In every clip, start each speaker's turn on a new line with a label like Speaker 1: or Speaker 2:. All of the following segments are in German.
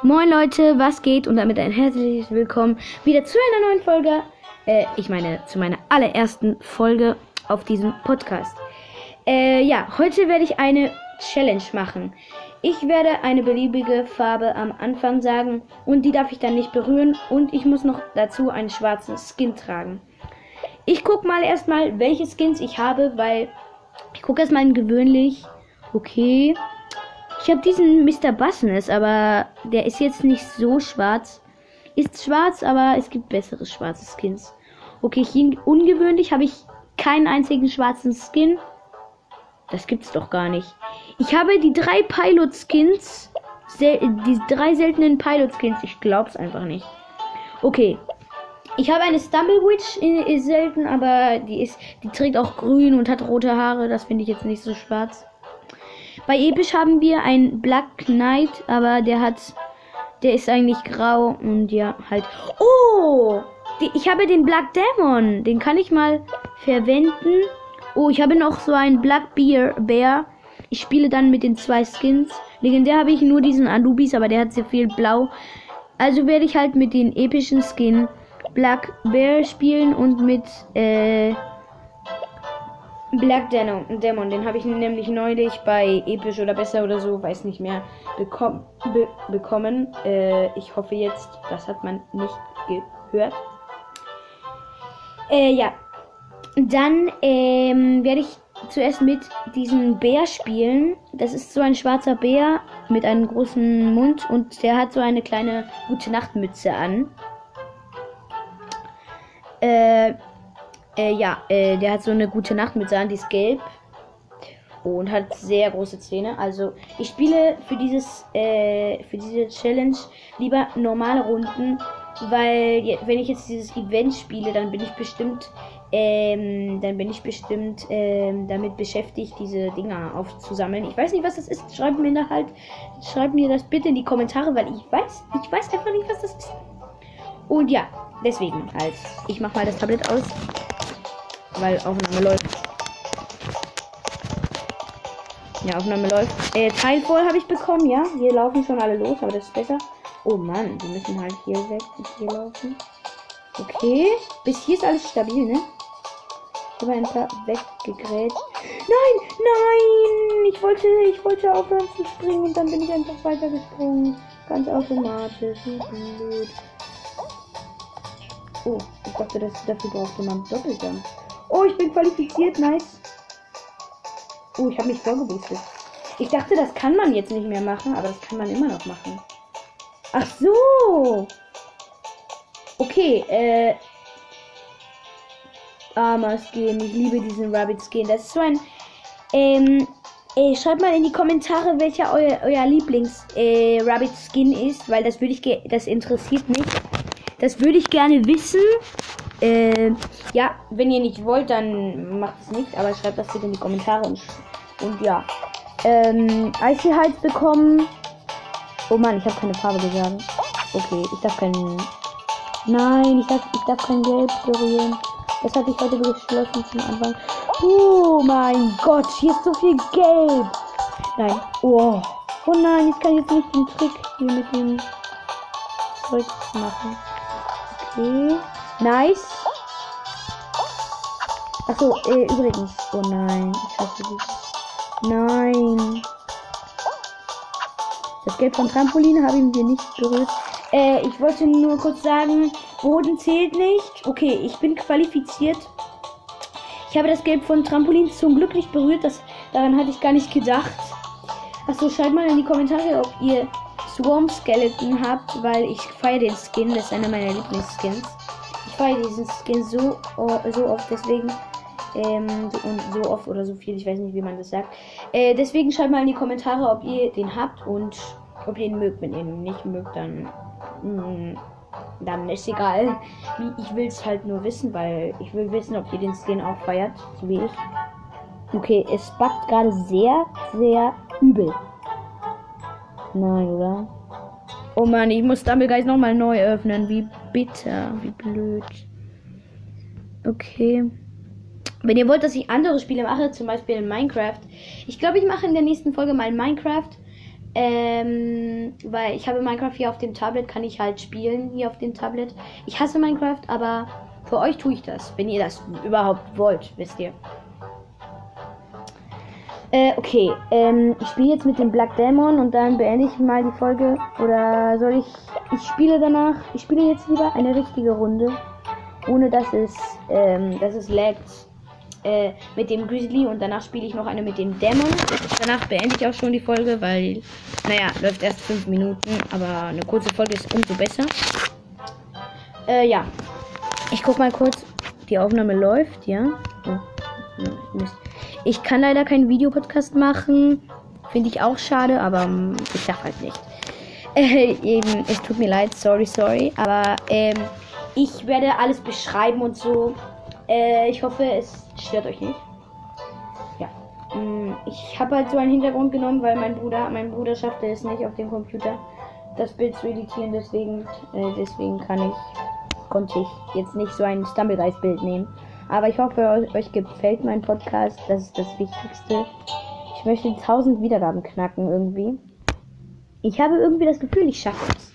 Speaker 1: Moin Leute, was geht? Und damit ein herzliches Willkommen wieder zu einer neuen Folge. Äh, ich meine, zu meiner allerersten Folge auf diesem Podcast. Äh, ja, heute werde ich eine Challenge machen. Ich werde eine beliebige Farbe am Anfang sagen und die darf ich dann nicht berühren und ich muss noch dazu einen schwarzen Skin tragen. Ich guck mal erstmal, welche Skins ich habe, weil ich gucke erstmal gewöhnlich. Okay. Ich habe diesen Mr. Bassness, aber der ist jetzt nicht so schwarz. Ist schwarz, aber es gibt bessere schwarze Skins. Okay, hier ungewöhnlich habe ich keinen einzigen schwarzen Skin. Das gibt's doch gar nicht. Ich habe die drei Pilot Skins. Die drei seltenen Pilot Skins. Ich glaub's einfach nicht. Okay. Ich habe eine Stumblewitch ist selten, aber die ist, die trägt auch grün und hat rote Haare. Das finde ich jetzt nicht so schwarz. Bei Episch haben wir einen Black Knight, aber der hat, der ist eigentlich grau und ja, halt. Oh! Die, ich habe den Black Demon. Den kann ich mal verwenden. Oh, ich habe noch so einen Black Bear. Bear. Ich spiele dann mit den zwei Skins. Legendär habe ich nur diesen Anubis, aber der hat sehr viel blau. Also werde ich halt mit den epischen Skin Black Bear spielen und mit äh, Black Demon den habe ich nämlich neulich bei Episch oder besser oder so, weiß nicht mehr, bekom be bekommen. Äh, ich hoffe jetzt, das hat man nicht gehört. Äh, ja. Dann ähm, werde ich zuerst mit diesem Bär spielen. Das ist so ein schwarzer Bär mit einem großen Mund und der hat so eine kleine gute Nachtmütze an. Äh, äh, ja, äh, der hat so eine gute Nacht mit Sand, die ist gelb. Und hat sehr große Zähne. Also ich spiele für dieses, äh, für diese Challenge lieber normale Runden, weil wenn ich jetzt dieses Event spiele, dann bin ich bestimmt, ähm, dann bin ich bestimmt ähm, damit beschäftigt, diese Dinger aufzusammeln. Ich weiß nicht, was das ist. Schreibt mir da halt, schreibt mir das bitte in die Kommentare, weil ich weiß, ich weiß einfach nicht, was das ist. Und ja, deswegen halt. Ich mach mal das Tablet aus weil Aufnahme läuft. Ja, Aufnahme läuft. Äh, Teil voll habe ich bekommen, ja. Hier laufen schon alle los, aber das ist besser. Oh Mann, wir müssen halt hier weg und hier laufen. Okay. Bis hier ist alles stabil, ne? Ich habe ein paar weggegrätscht. Nein, nein! Ich wollte, ich wollte aufhören zu springen und dann bin ich einfach weitergesprungen. Ganz automatisch. Blöd. Oh, ich dachte, dass dafür brauchte man Doppeldampf. Oh, ich bin qualifiziert. Nice. Oh, ich habe mich vorgeboostet. Ich dachte, das kann man jetzt nicht mehr machen, aber das kann man immer noch machen. Ach so. Okay, äh. Armer Skin. Ich liebe diesen Rabbit Skin. Das ist so ein. Ähm. Ey, schreibt mal in die Kommentare, welcher euer, euer Lieblings äh, Skin ist, weil das würde ich das interessiert mich. Das würde ich gerne wissen. Äh, ja, wenn ihr nicht wollt, dann macht es nicht, aber schreibt das bitte in die Kommentare und, und ja. Ähm, Eiselhals bekommen. Oh Mann, ich habe keine Farbe gesagt. Okay, ich darf kein. Nein, ich darf, ich darf kein Gelb berühren. Das hatte ich heute beschlossen zum Anfang. Oh mein Gott, hier ist so viel Gelb. Nein. Oh. Oh nein, ich kann jetzt nicht den Trick hier mit dem Zeug machen. Okay. Nice. Achso, äh, übrigens. Oh nein, ich hasse dieses. Nein. Das Geld von Trampolin haben wir nicht berührt. Äh, ich wollte nur kurz sagen, Boden zählt nicht. Okay, ich bin qualifiziert. Ich habe das Gelb von Trampolin zum Glück nicht berührt. Das, daran hatte ich gar nicht gedacht. Achso, schreibt mal in die Kommentare, ob ihr Swarm Skeleton habt, weil ich feiere den Skin. Das ist einer meiner Lieblingsskins. Ich feiere diesen Skin so, so oft, deswegen ähm, so, und so oft oder so viel, ich weiß nicht, wie man das sagt. Äh, deswegen schreibt mal in die Kommentare, ob ihr den habt und ob ihr ihn mögt. Wenn ihr ihn nicht mögt, dann. Mh, mm, dann ist egal. Ich will es halt nur wissen, weil ich will wissen, ob ihr den Skin auch feiert, so wie ich. Okay, es backt gerade sehr, sehr übel. Nein, oder? Oh Mann, ich muss Stumblegeist nochmal neu öffnen. Wie bitter, wie blöd. Okay. Wenn ihr wollt, dass ich andere Spiele mache, zum Beispiel in Minecraft. Ich glaube, ich mache in der nächsten Folge mal Minecraft. Ähm, weil ich habe Minecraft hier auf dem Tablet, kann ich halt spielen hier auf dem Tablet. Ich hasse Minecraft, aber für euch tue ich das, wenn ihr das überhaupt wollt, wisst ihr. Äh, okay. Ähm, ich spiele jetzt mit dem Black Demon und dann beende ich mal die Folge. Oder soll ich. Ich spiele danach. Ich spiele jetzt lieber eine richtige Runde. Ohne dass es. Ähm, dass es laggt. Äh, mit dem Grizzly und danach spiele ich noch eine mit dem Dämon. Danach beende ich auch schon die Folge, weil, naja, läuft erst 5 Minuten, aber eine kurze Folge ist umso besser. Äh, ja. Ich guck mal kurz. Die Aufnahme läuft, ja. Oh, Mist. Ich kann leider keinen Videopodcast machen. Finde ich auch schade, aber ähm, ich darf halt nicht. Äh, eben, es tut mir leid, sorry, sorry. Aber ähm, ich werde alles beschreiben und so. Äh, ich hoffe, es stört euch nicht. Ja. Mm, ich habe halt so einen Hintergrund genommen, weil mein Bruder, mein Bruder schaffte es nicht auf dem Computer, das Bild zu editieren. Deswegen, äh, deswegen kann ich, konnte ich jetzt nicht so ein Stumblegeist-Bild nehmen. Aber ich hoffe, euch gefällt mein Podcast. Das ist das Wichtigste. Ich möchte 1000 Wiedergaben knacken irgendwie. Ich habe irgendwie das Gefühl, ich schaffe es.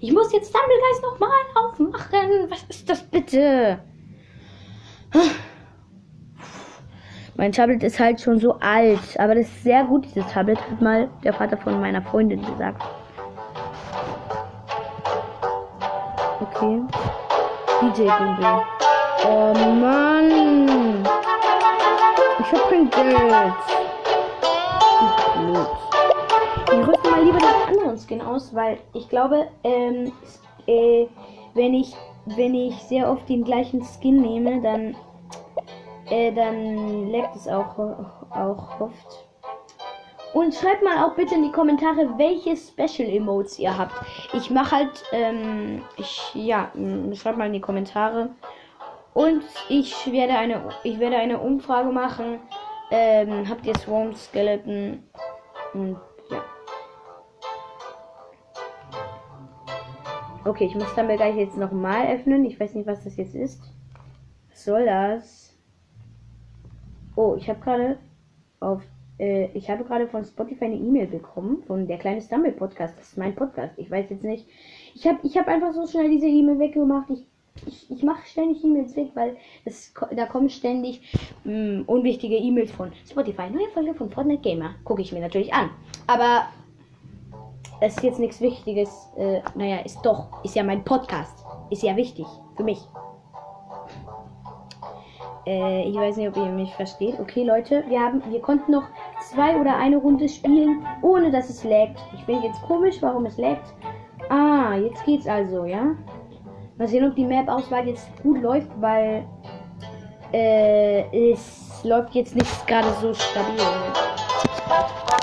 Speaker 1: Ich muss jetzt Stumblegeist nochmal aufmachen. Was ist das bitte? Mein Tablet ist halt schon so alt, aber das ist sehr gut, dieses Tablet, hat mal der Vater von meiner Freundin gesagt. Okay. DJ Gimbal. Oh Mann. Ich hab kein Geld. Blöd. Ich rüste mal lieber den anderen Skin aus, weil ich glaube, ähm, äh, wenn ich, wenn ich sehr oft den gleichen Skin nehme, dann, äh, dann leckt es auch, auch oft. Und schreibt mal auch bitte in die Kommentare, welche Special Emotes ihr habt. Ich mache halt, ähm, ich, ja, schreibt mal in die Kommentare. Und ich werde eine, ich werde eine Umfrage machen. Ähm, habt ihr Swarm Skeleton? Und ja. Okay, ich muss dann gleich jetzt nochmal öffnen. Ich weiß nicht, was das jetzt ist. Was soll das? Oh, ich habe gerade auf äh, ich habe gerade von Spotify eine E-Mail bekommen von der kleine Stumble Podcast. Das ist mein Podcast. Ich weiß jetzt nicht. Ich habe ich hab einfach so schnell diese E-Mail weggemacht. Ich ich, ich mache ständig E-Mails weg, weil es, da kommen ständig mh, mm, unwichtige E-Mails von Spotify. Neue Folge von Fortnite Gamer. Gucke ich mir natürlich an. Aber es ist jetzt nichts Wichtiges. Äh, naja, ist doch. Ist ja mein Podcast. Ist ja wichtig. Für mich. Äh, ich weiß nicht, ob ihr mich versteht. Okay, Leute, wir haben, wir konnten noch zwei oder eine Runde spielen, ohne dass es laggt. Ich finde jetzt komisch, warum es laggt. Ah, jetzt geht's also, ja? Mal sehen, ob die Map-Auswahl jetzt gut läuft, weil äh, es läuft jetzt nicht gerade so stabil.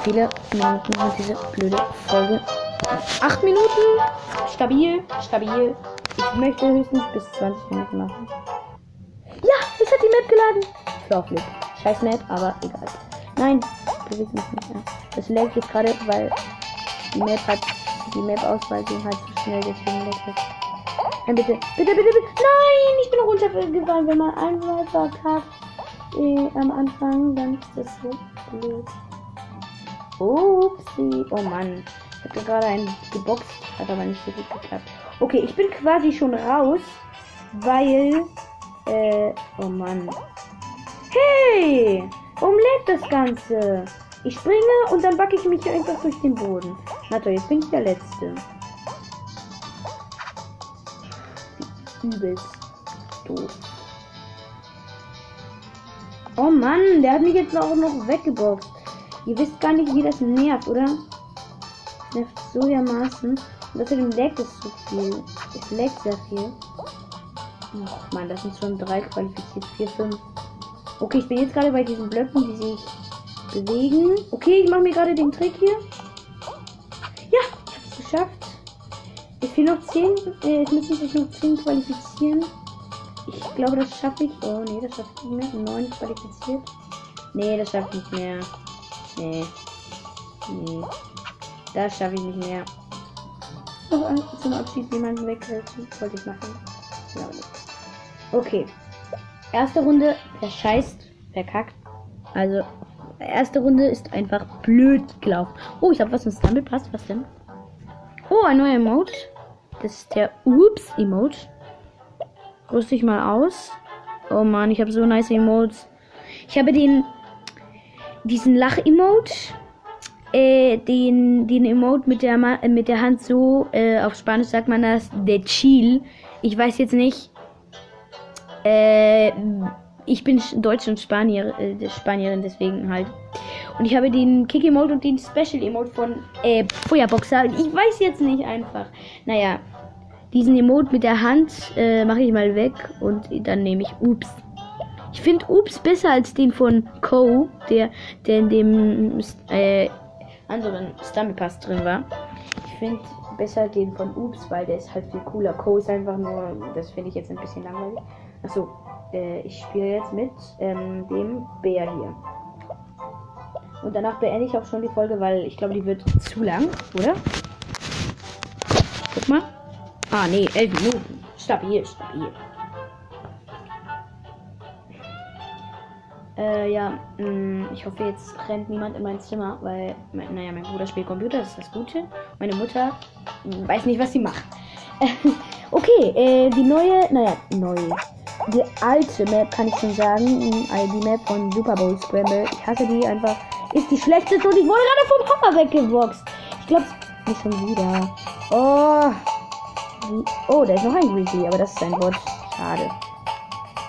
Speaker 1: Viele Minuten diese blöde Folge. Acht Minuten. Stabil, stabil. Ich möchte höchstens bis 20 Minuten machen. Ja, jetzt hat die Map geladen. Flopflip. Scheiß Map, aber egal. Nein, bewegt mich nicht mehr. Das lädt jetzt gerade, weil die Map hat die Map-Auswahl ging halt zu schnell, deswegen lädt es. Nein, bitte. Bitte, bitte, bitte. Nein, ich bin runtergefallen. Wenn man einmal verkackt äh, am Anfang, dann ist das so blöd. Upsi. Oh Mann. Ich hatte gerade einen geboxt. Hat aber nicht so gut geklappt. Okay, ich bin quasi schon raus, weil. Äh, oh Mann. Hey! Warum lebt das Ganze? Ich springe und dann backe ich mich einfach durch den Boden. Na toll, jetzt bin ich der Letzte. Übelst doof. Oh Mann, der hat mich jetzt auch noch weggeboxt. Ihr wisst gar nicht, wie das nervt, oder? Das nervt so dermaßen. Und außerdem leckt es zu viel. Es leckt sehr viel. Oh Mann, das sind schon drei qualifiziert. Vier, fünf. Okay, ich bin jetzt gerade bei diesen Blöcken, die sich bewegen. Okay, ich mache mir gerade den Trick hier. Ja, ich habe es geschafft. Es fehlen noch 10. Äh, es müssen sich noch 10 qualifizieren. Ich glaube, das schaffe ich. Oh, nee, das schaffe ich nicht mehr. 9 qualifiziert. Nee, das schaffe ich nicht mehr. Nee. Nee. Das schaffe ich nicht mehr. Noch zum Abschied jemanden weghelfen. Wollte ich machen. Nicht. Okay. Erste Runde verscheißt. Verkackt. Also, erste Runde ist einfach blöd gelaufen. Oh, ich habe was mit Stumble passt. Was denn? Oh, ein neuer Emote. Das ist der Ups-Emote. Rüste ich mal aus. Oh Mann, ich habe so nice Emotes. Ich habe den diesen Lach-Emote, äh, den, den Emote mit der, Ma mit der Hand so, äh, auf Spanisch sagt man das, der Chill. Ich weiß jetzt nicht, äh, ich bin Deutsch und Spanier, äh, Spanierin, deswegen halt. Und ich habe den Kick-Emote und den Special-Emote von äh, Feuerboxer. Ich weiß jetzt nicht einfach. Naja, diesen Emote mit der Hand äh, mache ich mal weg und dann nehme ich Ups. Ich finde Ups besser als den von Co, der, der in dem äh, anderen Stumble Pass drin war. Ich finde besser den von Ups, weil der ist halt viel cooler. Co ist einfach nur, das finde ich jetzt ein bisschen langweilig. Achso, äh, ich spiele jetzt mit ähm, dem Bär hier. Und danach beende ich auch schon die Folge, weil ich glaube, die wird zu lang, oder? Guck mal. Ah, nee, elf Minuten. Stabil, stabil. Äh, ja, mh, mm, ich hoffe, jetzt rennt niemand in mein Zimmer, weil, mein, naja, mein Bruder spielt Computer, das ist das Gute. Meine Mutter mh, mm, weiß nicht, was sie macht. okay, äh, die neue, naja, neue. Die alte Map kann ich schon sagen, die Map von Super Bowl Scramble. Ich hasse die einfach. Ist die schlechteste und ich wurde gerade vom Hammer weggeboxt. Ich glaube, nicht schon wieder. Oh. Oh, da ist noch ein Grizzly, aber das ist ein Bot. Schade.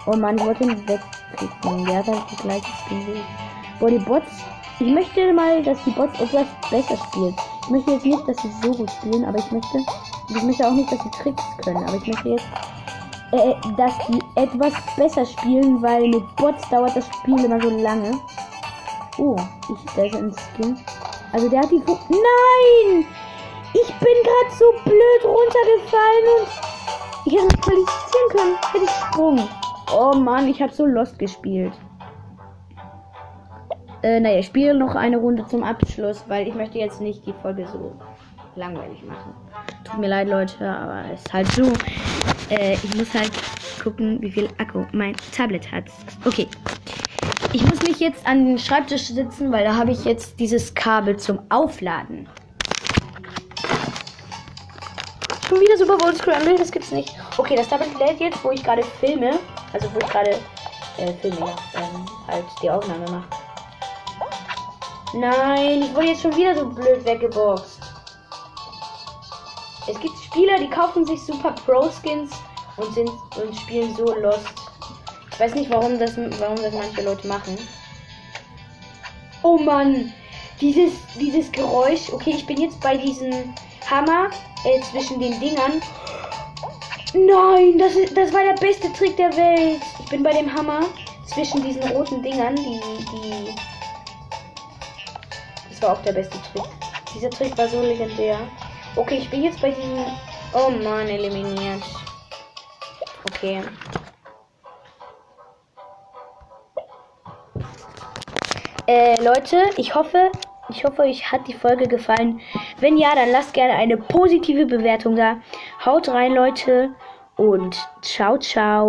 Speaker 1: Oh Mann, ich wollte ihn wegklicken. Der hat halt die gleiche wie ich. Boah, die Bots. Ich möchte mal, dass die Bots etwas besser spielen. Ich möchte jetzt nicht, dass sie so gut spielen, aber ich möchte. Ich möchte auch nicht, dass sie Tricks können. Aber ich möchte jetzt, äh, dass die etwas besser spielen, weil mit Bots dauert das Spiel immer so lange. Oh, ich, da ist ein Skin. Also der hat die. Fu Nein! Ich bin gerade so blöd runtergefallen und ich hätte mich qualifizieren können. Hätte ich Sprung. Oh Mann, ich habe so Lost gespielt. Äh, naja, ich spiele noch eine Runde zum Abschluss, weil ich möchte jetzt nicht die Folge so langweilig machen. Tut mir leid, Leute, aber es ist halt so. Äh, ich muss halt gucken, wie viel Akku mein Tablet hat. Okay. Ich muss mich jetzt an den Schreibtisch sitzen, weil da habe ich jetzt dieses Kabel zum Aufladen. Schon wieder Super Bowl Scramble, das gibt's nicht. Okay, das Tablet lädt jetzt, wo ich gerade filme. Also wo ich gerade äh, filme, ja, ähm, halt die Aufnahme mache. Nein, ich wurde jetzt schon wieder so blöd weggeboxt. Es gibt Spieler, die kaufen sich Super Pro Skins und sind und spielen so Lost. Ich weiß nicht, warum das, warum das manche Leute machen. Oh Mann, dieses, dieses Geräusch. Okay, ich bin jetzt bei diesem Hammer äh, zwischen den Dingern. Nein, das, ist, das war der beste Trick der Welt. Ich bin bei dem Hammer zwischen diesen roten Dingern, die, die. Das war auch der beste Trick. Dieser Trick war so legendär. Okay, ich bin jetzt bei diesem. Oh Mann, eliminiert. Okay. Äh, Leute, ich hoffe, ich hoffe, euch hat die Folge gefallen. Wenn ja, dann lasst gerne eine positive Bewertung da. Haut rein, Leute. Und ciao, ciao.